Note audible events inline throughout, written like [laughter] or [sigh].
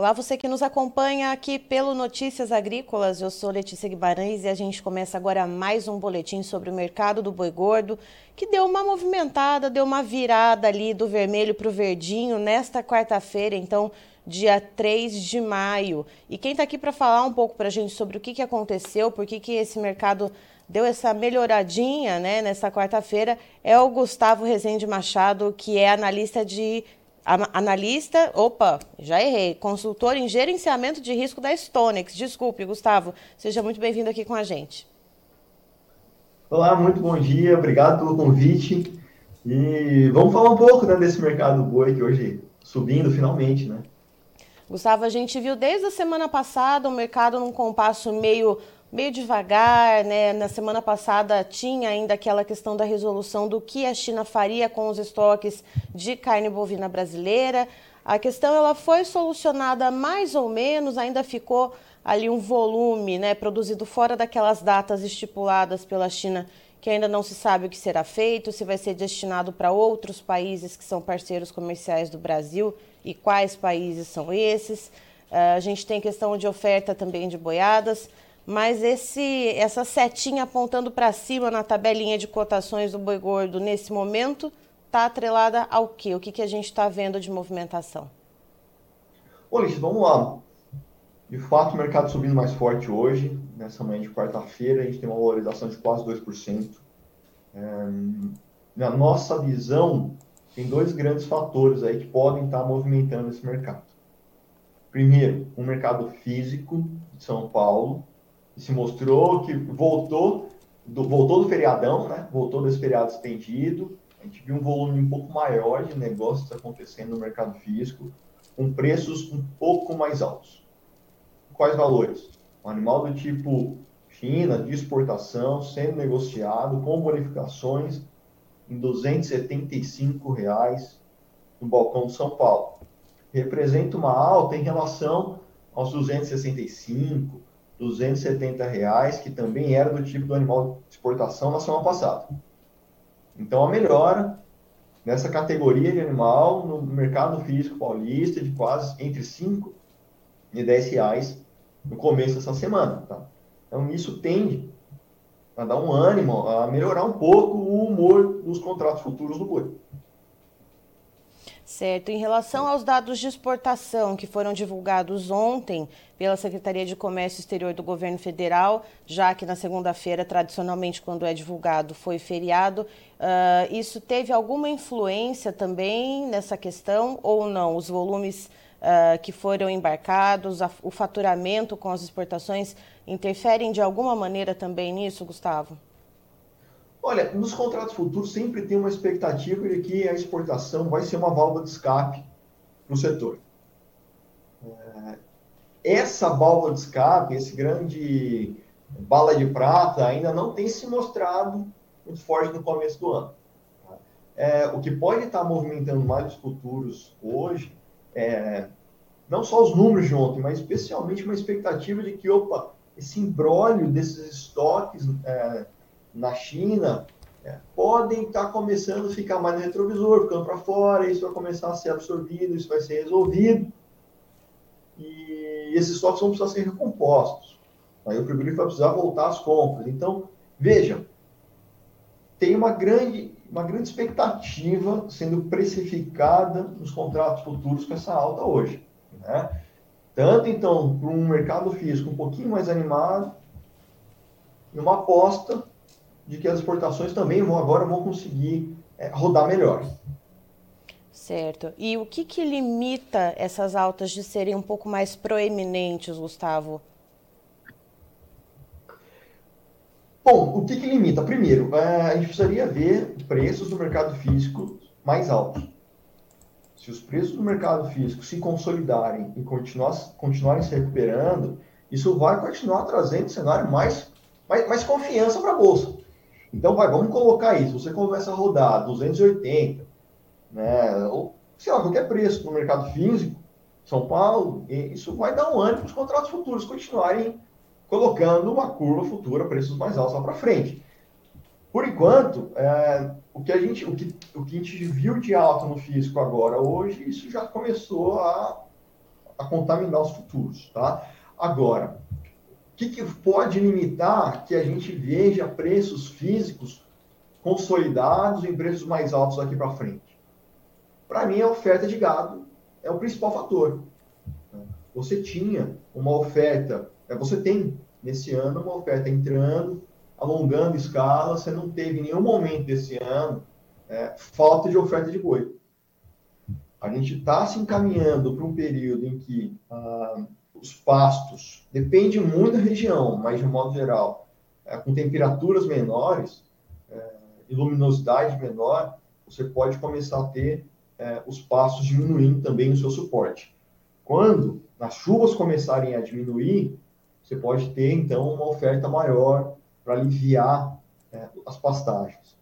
Olá, você que nos acompanha aqui pelo Notícias Agrícolas. Eu sou Letícia Guimarães e a gente começa agora mais um boletim sobre o mercado do boi gordo, que deu uma movimentada, deu uma virada ali do vermelho para o verdinho nesta quarta-feira, então, dia 3 de maio. E quem está aqui para falar um pouco para a gente sobre o que, que aconteceu, por que, que esse mercado deu essa melhoradinha né, nessa quarta-feira é o Gustavo Rezende Machado, que é analista de analista, opa, já errei, consultor em gerenciamento de risco da Stonex. Desculpe, Gustavo, seja muito bem-vindo aqui com a gente. Olá, muito bom dia, obrigado pelo convite. E vamos falar um pouco né, desse mercado boi que hoje subindo finalmente, né? Gustavo, a gente viu desde a semana passada o mercado num compasso meio meio devagar, né? Na semana passada tinha ainda aquela questão da resolução do que a China faria com os estoques de carne bovina brasileira. A questão ela foi solucionada mais ou menos, ainda ficou ali um volume, né, produzido fora daquelas datas estipuladas pela China, que ainda não se sabe o que será feito, se vai ser destinado para outros países que são parceiros comerciais do Brasil e quais países são esses. Uh, a gente tem questão de oferta também de boiadas mas esse, essa setinha apontando para cima na tabelinha de cotações do boi gordo nesse momento está atrelada ao quê? O que, que a gente está vendo de movimentação? Ulisses, vamos lá. De fato, o mercado subindo mais forte hoje, nessa manhã de quarta-feira, a gente tem uma valorização de quase 2%. É, na nossa visão, tem dois grandes fatores aí que podem estar movimentando esse mercado. Primeiro, o mercado físico de São Paulo, se mostrou que voltou do, voltou do feriadão, né? Voltou desse feriado estendido. A gente viu um volume um pouco maior de negócios acontecendo no mercado físico, com preços um pouco mais altos. Quais valores? Um animal do tipo China, de exportação, sendo negociado com bonificações em 275 reais no balcão de São Paulo. Representa uma alta em relação aos 265, 270 reais, que também era do tipo do animal de exportação na semana passada. Então, a melhora nessa categoria de animal no mercado físico paulista de quase entre 5 e 10 reais no começo dessa semana. Tá? Então, isso tende a dar um ânimo, a melhorar um pouco o humor dos contratos futuros do boi. Certo. Em relação aos dados de exportação que foram divulgados ontem pela Secretaria de Comércio Exterior do Governo Federal, já que na segunda-feira, tradicionalmente, quando é divulgado, foi feriado, uh, isso teve alguma influência também nessa questão ou não? Os volumes uh, que foram embarcados, a, o faturamento com as exportações interferem de alguma maneira também nisso, Gustavo? Olha, nos contratos futuros sempre tem uma expectativa de que a exportação vai ser uma válvula de escape para o setor. É, essa válvula de escape, esse grande bala de prata, ainda não tem se mostrado muito forte no começo do ano. É, o que pode estar movimentando mais os futuros hoje é não só os números de ontem, mas especialmente uma expectativa de que, opa, esse embrólio desses estoques é, na China é, podem estar tá começando a ficar mais no retrovisor, ficando para fora, isso vai começar a ser absorvido, isso vai ser resolvido. E esses estoques vão precisar ser recompostos. Aí o frigorífico vai precisar voltar às compras. Então, veja, tem uma grande, uma grande expectativa sendo precificada nos contratos futuros com essa alta hoje. Né? Tanto, então, para um mercado físico um pouquinho mais animado, e uma aposta de que as exportações também vão agora vão conseguir é, rodar melhor. Certo. E o que, que limita essas altas de serem um pouco mais proeminentes, Gustavo? Bom, o que, que limita? Primeiro, é, a gente precisaria ver preços do mercado físico mais altos. Se os preços do mercado físico se consolidarem e continuar, continuarem se recuperando, isso vai continuar trazendo cenário mais, mais, mais confiança para a Bolsa. Então, vai, vamos colocar isso. Você começa a rodar 280, né? Ou, sei lá, qualquer preço no mercado físico, São Paulo, isso vai dar um ânimo para os contratos futuros continuarem colocando uma curva futura, preços mais altos lá para frente. Por enquanto, é, o, que a gente, o, que, o que a gente viu de alta no físico agora, hoje, isso já começou a, a contaminar os futuros, tá? Agora, que, que pode limitar que a gente veja preços físicos consolidados em preços mais altos daqui para frente? Para mim, a oferta de gado é o principal fator. Você tinha uma oferta, é, você tem nesse ano uma oferta entrando, alongando escala, você não teve em nenhum momento desse ano é, falta de oferta de boi. A gente está se encaminhando para um período em que ah, os pastos, depende muito da região, mas de modo geral, é, com temperaturas menores é, e luminosidade menor, você pode começar a ter é, os pastos diminuindo também o seu suporte. Quando as chuvas começarem a diminuir, você pode ter então uma oferta maior para aliviar é, as pastagens.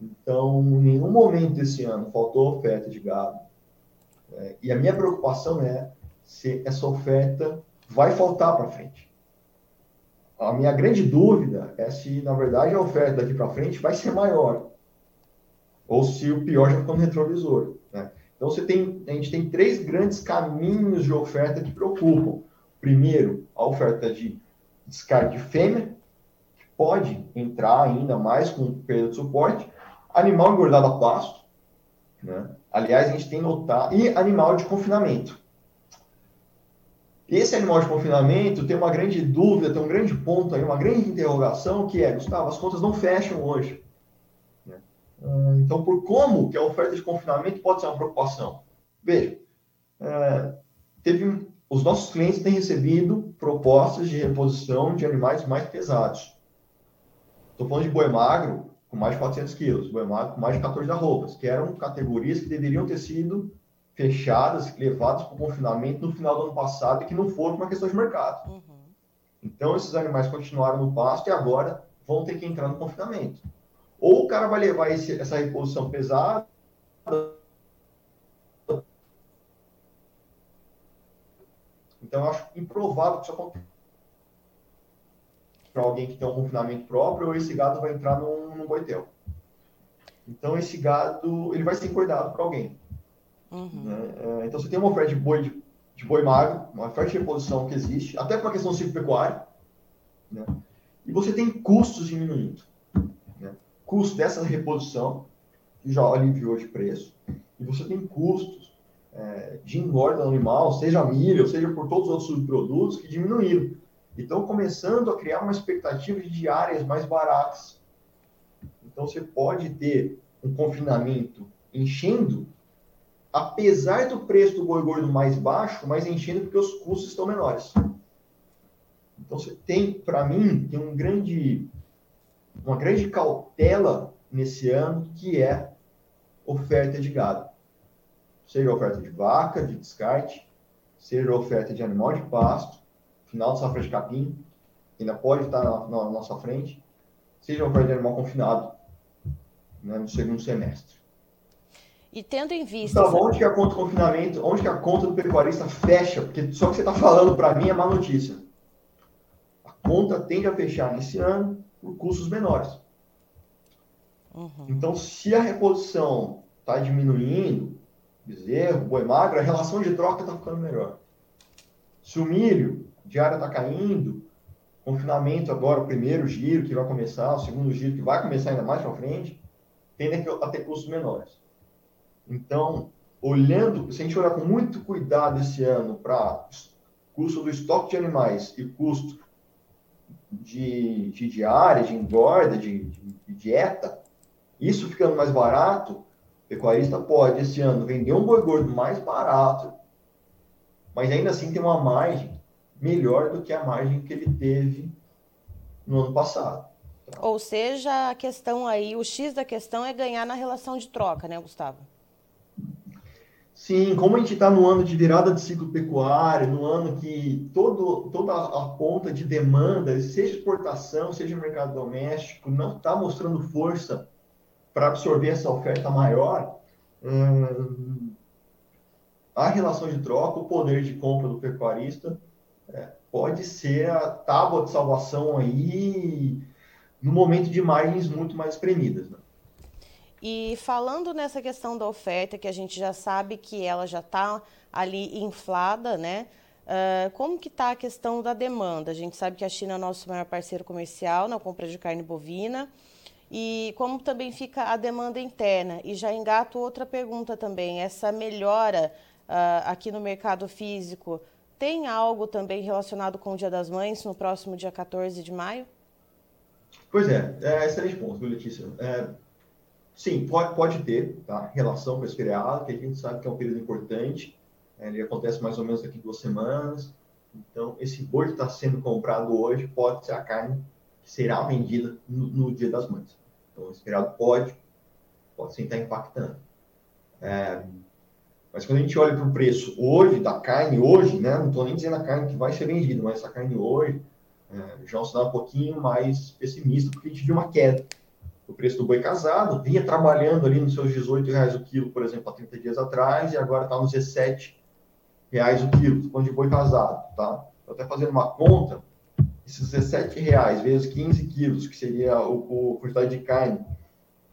Então, em nenhum momento desse ano faltou oferta de gado. É, e a minha preocupação é se essa oferta vai faltar para frente. A minha grande dúvida é se, na verdade, a oferta daqui para frente vai ser maior. Ou se o pior já ficou no retrovisor. Né? Então, você tem, a gente tem três grandes caminhos de oferta que preocupam. Primeiro, a oferta de descarte de fêmea, que pode entrar ainda mais com perda de suporte. Animal engordado a pasto, né? Aliás, a gente tem notado. E animal de confinamento. Esse animal de confinamento tem uma grande dúvida, tem um grande ponto aí, uma grande interrogação, que é, Gustavo, as contas não fecham hoje. Né? Ah, então, por como que a oferta de confinamento pode ser uma preocupação? Veja, é, teve, os nossos clientes têm recebido propostas de reposição de animais mais pesados. Estou falando de boi magro, com mais de 400 quilos, o com mais de 14 arrobas, que eram categorias que deveriam ter sido fechadas, levadas para o confinamento no final do ano passado e que não foram por uma questão de mercado. Uhum. Então, esses animais continuaram no pasto e agora vão ter que entrar no confinamento. Ou o cara vai levar esse, essa reposição pesada Então, eu acho improvável que isso aconteça para alguém que tem um confinamento próprio, ou esse gado vai entrar num, num boitel. Então, esse gado ele vai ser engordado para alguém. Uhum. Né? É, então, você tem uma oferta de boi, de, de, boi magro, uma oferta de reposição que existe, até por uma questão ciclo-pecuária, né? e você tem custos diminuindo. Né? Custo dessa reposição, que já aliviou de preço, e você tem custos é, de engorda animal, seja milho, seja por todos os outros subprodutos, que diminuíram estão começando a criar uma expectativa de diárias mais baratas. Então, você pode ter um confinamento enchendo, apesar do preço do boi gordo mais baixo, mas enchendo porque os custos estão menores. Então, você tem, para mim, tem um grande, uma grande cautela nesse ano, que é oferta de gado. Seja oferta de vaca, de descarte, seja oferta de animal de pasto, final de safra de capim, ainda pode estar na, na nossa frente, seja um de animal confinado né, no segundo semestre. E tendo em vista. Então, onde que a conta do confinamento, onde que a conta do pecuarista fecha? Porque só que você está falando para mim é má notícia. A conta tende a fechar nesse ano por custos menores. Uhum. Então, se a reposição está diminuindo, bezerro, boi magro, a relação de troca está ficando melhor. Se o milho diária está caindo, confinamento agora, o primeiro giro que vai começar, o segundo giro que vai começar ainda mais para frente, tende a ter custos menores. Então, olhando, se a gente olhar com muito cuidado esse ano para custo do estoque de animais e custo de, de diária, de engorda, de, de, dieta, isso ficando mais barato, o pecuarista pode esse ano vender um boi gordo mais barato, mas ainda assim tem uma margem melhor do que a margem que ele teve no ano passado. Ou seja, a questão aí, o X da questão é ganhar na relação de troca, né, Gustavo? Sim, como a gente está no ano de virada de ciclo pecuário, no ano que todo, toda a ponta de demanda, seja exportação, seja mercado doméstico, não está mostrando força para absorver essa oferta maior, hum, a relação de troca, o poder de compra do pecuarista é, pode ser a tábua de salvação aí no momento de margens muito mais espremidas. Né? E falando nessa questão da oferta, que a gente já sabe que ela já está ali inflada, né? Uh, como que está a questão da demanda? A gente sabe que a China é nosso maior parceiro comercial na compra de carne bovina. E como também fica a demanda interna? E já engato outra pergunta também. Essa melhora uh, aqui no mercado físico tem algo também relacionado com o Dia das Mães no próximo dia 14 de maio? Pois é, é excelente ponto, Letícia? É, sim, pode, pode ter tá? relação com esse feriado, que a gente sabe que é um período importante, é, ele acontece mais ou menos daqui duas semanas, então esse boi que está sendo comprado hoje pode ser a carne que será vendida no, no Dia das Mães. Então esse feriado pode, pode sim estar impactando. É, mas quando a gente olha para o preço hoje, da carne hoje, né, não estou nem dizendo a carne que vai ser vendida, mas a carne hoje, é, já é um sinal um pouquinho mais pessimista, porque a gente viu uma queda. O preço do boi casado vinha trabalhando ali nos seus 18 reais o quilo, por exemplo, há 30 dias atrás, e agora está nos 17 reais o quilo, de boi casado, tá? Estou até fazendo uma conta, esses 17 reais vezes 15 quilos, que seria o, o quantidade de carne,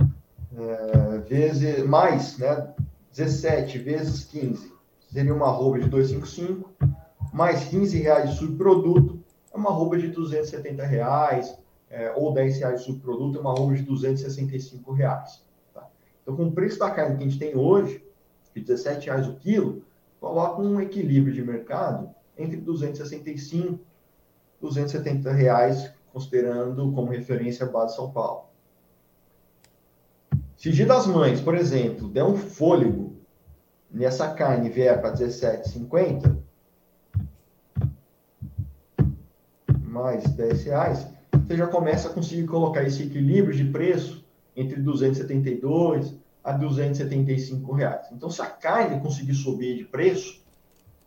é, vezes mais, né? 17 vezes 15 seria uma arroba de 255, mais 15 reais de subproduto, é uma arroba de 270 reais, é, ou 10 reais de subproduto, é uma arroba de 265 reais. Tá? Então, com o preço da carne que a gente tem hoje, de 17 reais o quilo, coloca um equilíbrio de mercado entre 265 e 270 reais, considerando como referência a base São Paulo. Se Dia das Mães, por exemplo, der um fôlego nessa carne vier para 17,50, mais 10 reais, você já começa a conseguir colocar esse equilíbrio de preço entre 272 a 275 reais. Então, se a carne conseguir subir de preço,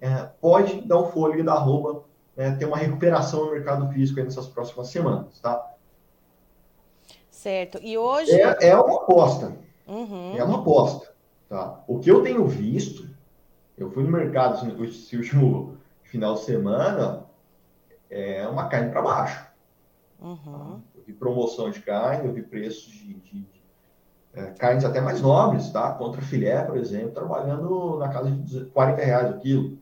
é, pode dar um fôlego da arroba, é, ter uma recuperação no mercado físico nessas próximas semanas, tá? Certo. E hoje. É, é uma aposta. Uhum. É uma aposta. Tá? O que eu tenho visto, eu fui no mercado esse último [laughs] final de semana, é uma carne para baixo. Uhum. Tá? Eu vi promoção de carne, eu vi preços de, de, de é, carnes até mais nobres, tá? Contra filé, por exemplo, trabalhando na casa de 40 reais o quilo.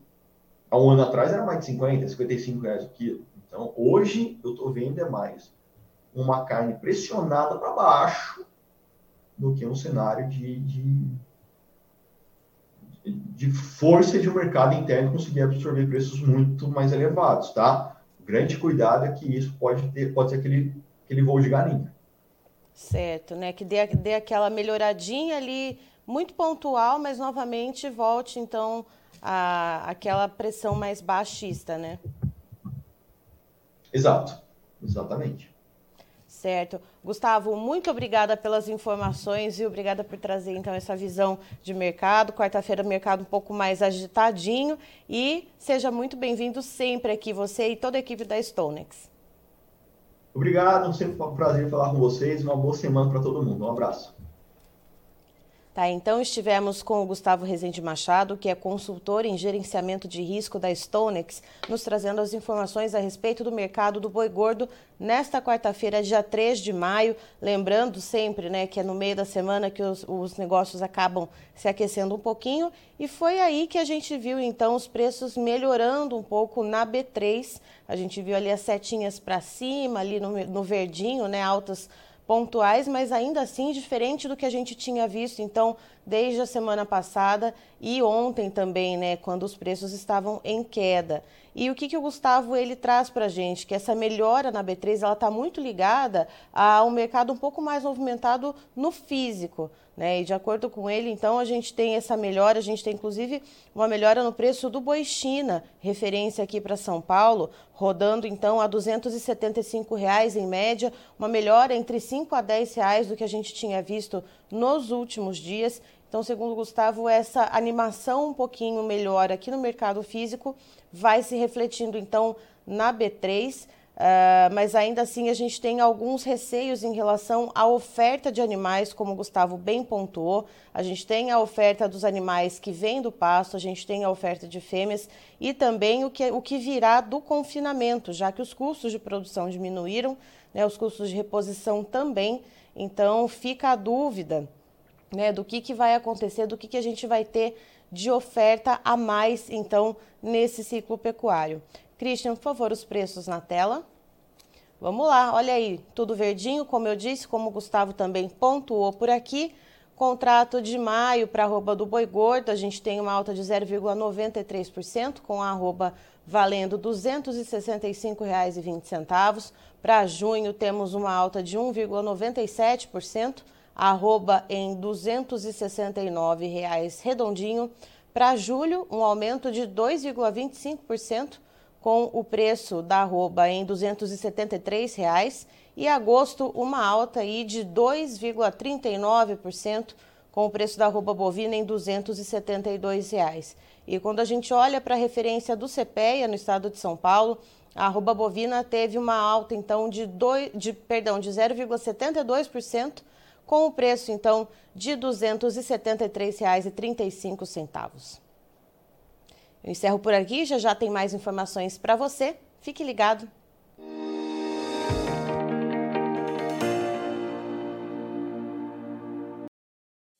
Há um ano atrás era mais de 50, 55 reais o quilo. Então, hoje eu estou vendo é mais uma carne pressionada para baixo do que um cenário de, de, de força de um mercado interno conseguir absorver preços muito mais elevados, tá? Grande cuidado é que isso pode ter, pode ser aquele, aquele voo de galinha. Certo, né? Que dê, dê aquela melhoradinha ali, muito pontual, mas novamente volte então a, aquela pressão mais baixista, né? Exato, exatamente. Certo. Gustavo, muito obrigada pelas informações e obrigada por trazer então essa visão de mercado. Quarta-feira, mercado um pouco mais agitadinho e seja muito bem-vindo sempre aqui, você e toda a equipe da Stonex. Obrigado, sempre um prazer falar com vocês. Uma boa semana para todo mundo. Um abraço. Tá, então estivemos com o Gustavo Rezende Machado, que é consultor em gerenciamento de risco da Stonex, nos trazendo as informações a respeito do mercado do boi gordo nesta quarta-feira, dia 3 de maio. Lembrando sempre né, que é no meio da semana que os, os negócios acabam se aquecendo um pouquinho. E foi aí que a gente viu então os preços melhorando um pouco na B3. A gente viu ali as setinhas para cima, ali no, no verdinho, né, altas pontuais, mas ainda assim diferente do que a gente tinha visto, então, desde a semana passada e ontem também, né, quando os preços estavam em queda. E o que, que o Gustavo ele traz para a gente? Que essa melhora na B3 ela está muito ligada a um mercado um pouco mais movimentado no físico. Né? E de acordo com ele, então, a gente tem essa melhora, a gente tem inclusive uma melhora no preço do boi China, referência aqui para São Paulo, rodando então a 275 reais em média, uma melhora entre 5 a 10 reais do que a gente tinha visto nos últimos dias. Então, segundo o Gustavo, essa animação um pouquinho melhor aqui no mercado físico vai se refletindo então na B3. Uh, mas ainda assim a gente tem alguns receios em relação à oferta de animais, como o Gustavo bem pontuou. A gente tem a oferta dos animais que vêm do pasto, a gente tem a oferta de fêmeas e também o que, o que virá do confinamento, já que os custos de produção diminuíram, né, os custos de reposição também. Então fica a dúvida né, do que, que vai acontecer, do que, que a gente vai ter de oferta a mais, então, nesse ciclo pecuário. Christian, por favor, os preços na tela. Vamos lá, olha aí, tudo verdinho, como eu disse, como o Gustavo também pontuou por aqui. Contrato de maio para arroba do boi gordo, a gente tem uma alta de 0,93%, com a arroba valendo R$ 265,20. Para junho, temos uma alta de 1,97%, arroba em R$ 269,00 redondinho. Para julho, um aumento de 2,25%, com o preço da arroba em 273 reais, e agosto uma alta aí de 2,39% com o preço da arroba bovina em 272 reais. E quando a gente olha para a referência do CPEA no estado de São Paulo, a arroba bovina teve uma alta então de, de, perdão, de 0,72%, com o preço então de R$ 273,35. Eu encerro por aqui, já já tem mais informações para você. Fique ligado.